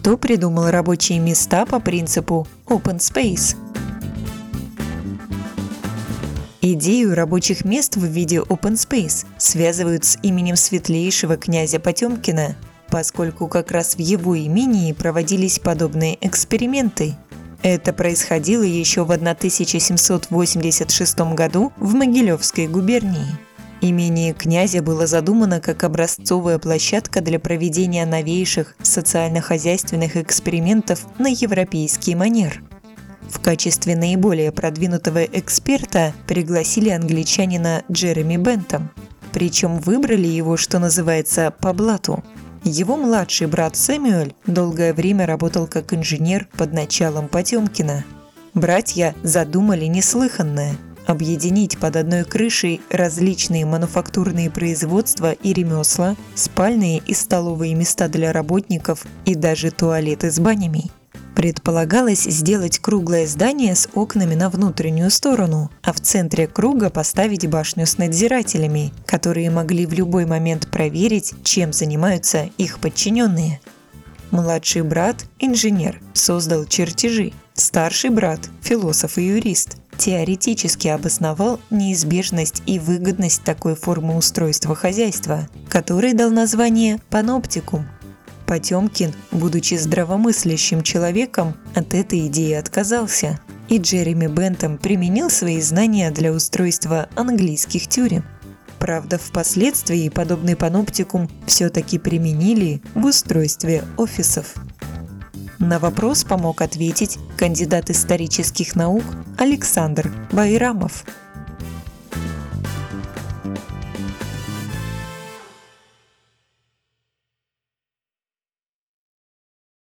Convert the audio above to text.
кто придумал рабочие места по принципу Open Space. Идею рабочих мест в виде Open Space связывают с именем светлейшего князя Потемкина, поскольку как раз в его имении проводились подобные эксперименты. Это происходило еще в 1786 году в Могилевской губернии. Имение князя было задумано как образцовая площадка для проведения новейших социально-хозяйственных экспериментов на европейский манер. В качестве наиболее продвинутого эксперта пригласили англичанина Джереми Бентом. Причем выбрали его, что называется, по блату – его младший брат Сэмюэль долгое время работал как инженер под началом Потемкина. Братья задумали неслыханное – объединить под одной крышей различные мануфактурные производства и ремесла, спальные и столовые места для работников и даже туалеты с банями – Предполагалось сделать круглое здание с окнами на внутреннюю сторону, а в центре круга поставить башню с надзирателями, которые могли в любой момент проверить, чем занимаются их подчиненные. Младший брат, инженер, создал чертежи. Старший брат, философ и юрист, теоретически обосновал неизбежность и выгодность такой формы устройства хозяйства, который дал название паноптикум Потемкин, будучи здравомыслящим человеком, от этой идеи отказался, и Джереми Бентом применил свои знания для устройства английских тюрем. Правда, впоследствии подобный паноптикум все-таки применили в устройстве офисов. На вопрос помог ответить кандидат исторических наук Александр Байрамов.